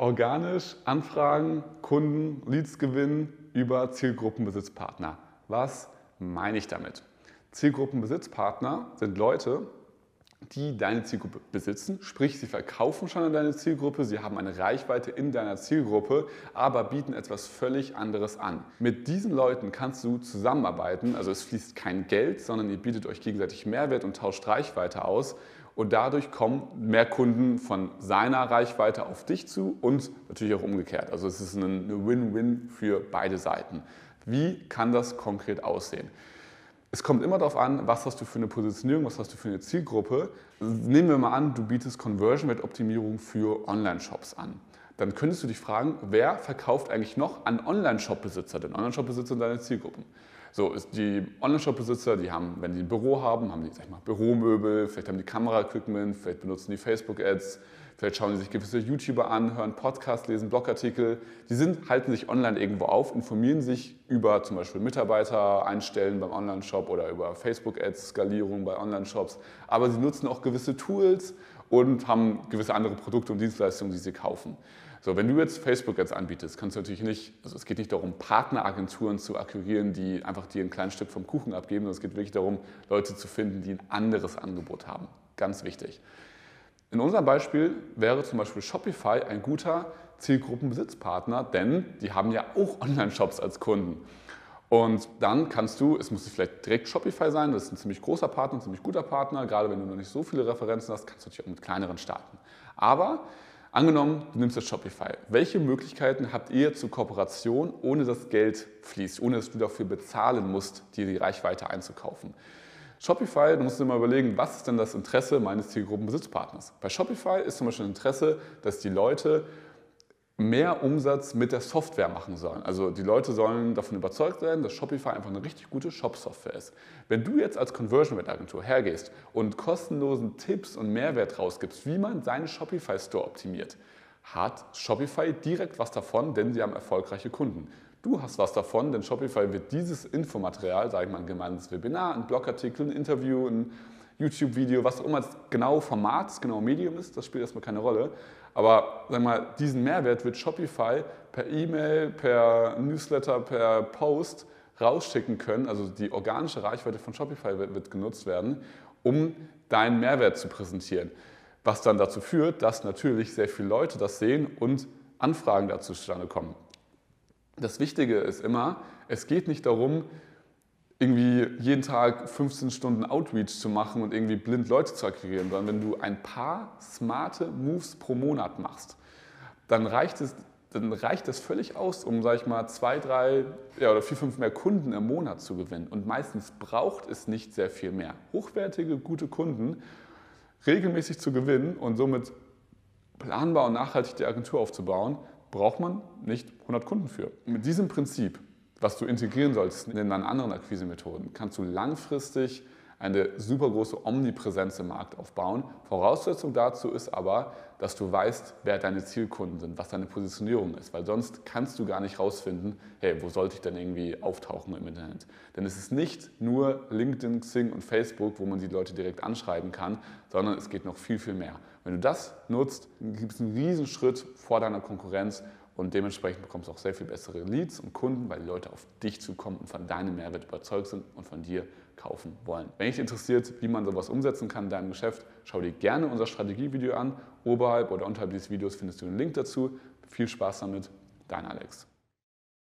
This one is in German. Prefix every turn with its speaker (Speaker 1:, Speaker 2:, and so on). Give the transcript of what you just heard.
Speaker 1: Organisch Anfragen, Kunden, Leads gewinnen über Zielgruppenbesitzpartner. Was meine ich damit? Zielgruppenbesitzpartner sind Leute, die deine Zielgruppe besitzen, sprich sie verkaufen schon an deine Zielgruppe, sie haben eine Reichweite in deiner Zielgruppe, aber bieten etwas völlig anderes an. Mit diesen Leuten kannst du zusammenarbeiten, also es fließt kein Geld, sondern ihr bietet euch gegenseitig Mehrwert und tauscht Reichweite aus und dadurch kommen mehr Kunden von seiner Reichweite auf dich zu und natürlich auch umgekehrt. Also es ist eine Win-Win für beide Seiten. Wie kann das konkret aussehen? Es kommt immer darauf an, was hast du für eine Positionierung, was hast du für eine Zielgruppe. Nehmen wir mal an, du bietest Conversion-Rate-Optimierung für Online-Shops an. Dann könntest du dich fragen, wer verkauft eigentlich noch an Online-Shop-Besitzer? Denn Online-Shop-Besitzer sind deine Zielgruppen. So, die Online-Shop-Besitzer, die haben, wenn die ein Büro haben, haben die, sag ich mal, Büromöbel, vielleicht haben die Kamera-Equipment, vielleicht benutzen die Facebook-Ads, vielleicht schauen sie sich gewisse YouTuber an, hören Podcasts, lesen Blogartikel. Die sind, halten sich online irgendwo auf, informieren sich über zum Beispiel Mitarbeiter einstellen beim Online-Shop oder über Facebook-Ads, Skalierung bei Online-Shops. Aber sie nutzen auch gewisse Tools und haben gewisse andere Produkte und Dienstleistungen, die sie kaufen. So, wenn du jetzt Facebook Ads anbietest, kannst du natürlich nicht, also es geht nicht darum, Partneragenturen zu akquirieren, die einfach dir ein kleines Stück vom Kuchen abgeben, sondern es geht wirklich darum, Leute zu finden, die ein anderes Angebot haben. Ganz wichtig. In unserem Beispiel wäre zum Beispiel Shopify ein guter Zielgruppenbesitzpartner, denn die haben ja auch Online-Shops als Kunden. Und dann kannst du, es muss vielleicht direkt Shopify sein, das ist ein ziemlich großer Partner, ein ziemlich guter Partner, gerade wenn du noch nicht so viele Referenzen hast, kannst du natürlich auch mit kleineren starten. Aber Angenommen, du nimmst das Shopify. Welche Möglichkeiten habt ihr zur Kooperation, ohne dass Geld fließt, ohne dass du dafür bezahlen musst, dir die Reichweite einzukaufen? Shopify, du musst dir mal überlegen, was ist denn das Interesse meines Zielgruppenbesitzpartners? Bei Shopify ist zum Beispiel ein Interesse, dass die Leute mehr Umsatz mit der Software machen sollen. Also die Leute sollen davon überzeugt sein, dass Shopify einfach eine richtig gute Shop-Software ist. Wenn du jetzt als Conversion Rate Agentur hergehst und kostenlosen Tipps und Mehrwert rausgibst, wie man seinen Shopify Store optimiert, hat Shopify direkt was davon, denn sie haben erfolgreiche Kunden. Du hast was davon, denn Shopify wird dieses Infomaterial, sage ich mal, ein gemeinsames Webinar, ein Blogartikel, ein Interview, ein YouTube-Video, was auch immer das genaue Format, das genaue Medium ist, das spielt erstmal keine Rolle. Aber sag mal, diesen Mehrwert wird Shopify per E-Mail, per Newsletter, per Post rausschicken können. Also die organische Reichweite von Shopify wird, wird genutzt werden, um deinen Mehrwert zu präsentieren. Was dann dazu führt, dass natürlich sehr viele Leute das sehen und Anfragen dazu zustande kommen. Das Wichtige ist immer, es geht nicht darum, irgendwie jeden Tag 15 Stunden Outreach zu machen und irgendwie blind Leute zu akquirieren, sondern wenn du ein paar smarte Moves pro Monat machst, dann reicht es, dann reicht das völlig aus, um, sag ich mal, zwei, drei ja, oder vier, fünf mehr Kunden im Monat zu gewinnen. Und meistens braucht es nicht sehr viel mehr. Hochwertige, gute Kunden regelmäßig zu gewinnen und somit planbar und nachhaltig die Agentur aufzubauen, braucht man nicht 100 Kunden für. Mit diesem Prinzip was du integrieren solltest in deinen anderen Akquisemethoden, kannst du langfristig eine super große Omnipräsenz im Markt aufbauen. Voraussetzung dazu ist aber, dass du weißt, wer deine Zielkunden sind, was deine Positionierung ist, weil sonst kannst du gar nicht rausfinden, hey, wo sollte ich denn irgendwie auftauchen im Internet? Denn es ist nicht nur LinkedIn, Xing und Facebook, wo man die Leute direkt anschreiben kann, sondern es geht noch viel, viel mehr. Wenn du das nutzt, gibt es einen Riesenschritt vor deiner Konkurrenz und dementsprechend bekommst du auch sehr viel bessere Leads und Kunden, weil die Leute auf dich zukommen und von deinem Mehrwert überzeugt sind und von dir kaufen wollen. Wenn dich interessiert, wie man sowas umsetzen kann in deinem Geschäft, schau dir gerne unser Strategievideo an. Oberhalb oder unterhalb dieses Videos findest du einen Link dazu. Viel Spaß damit, dein Alex.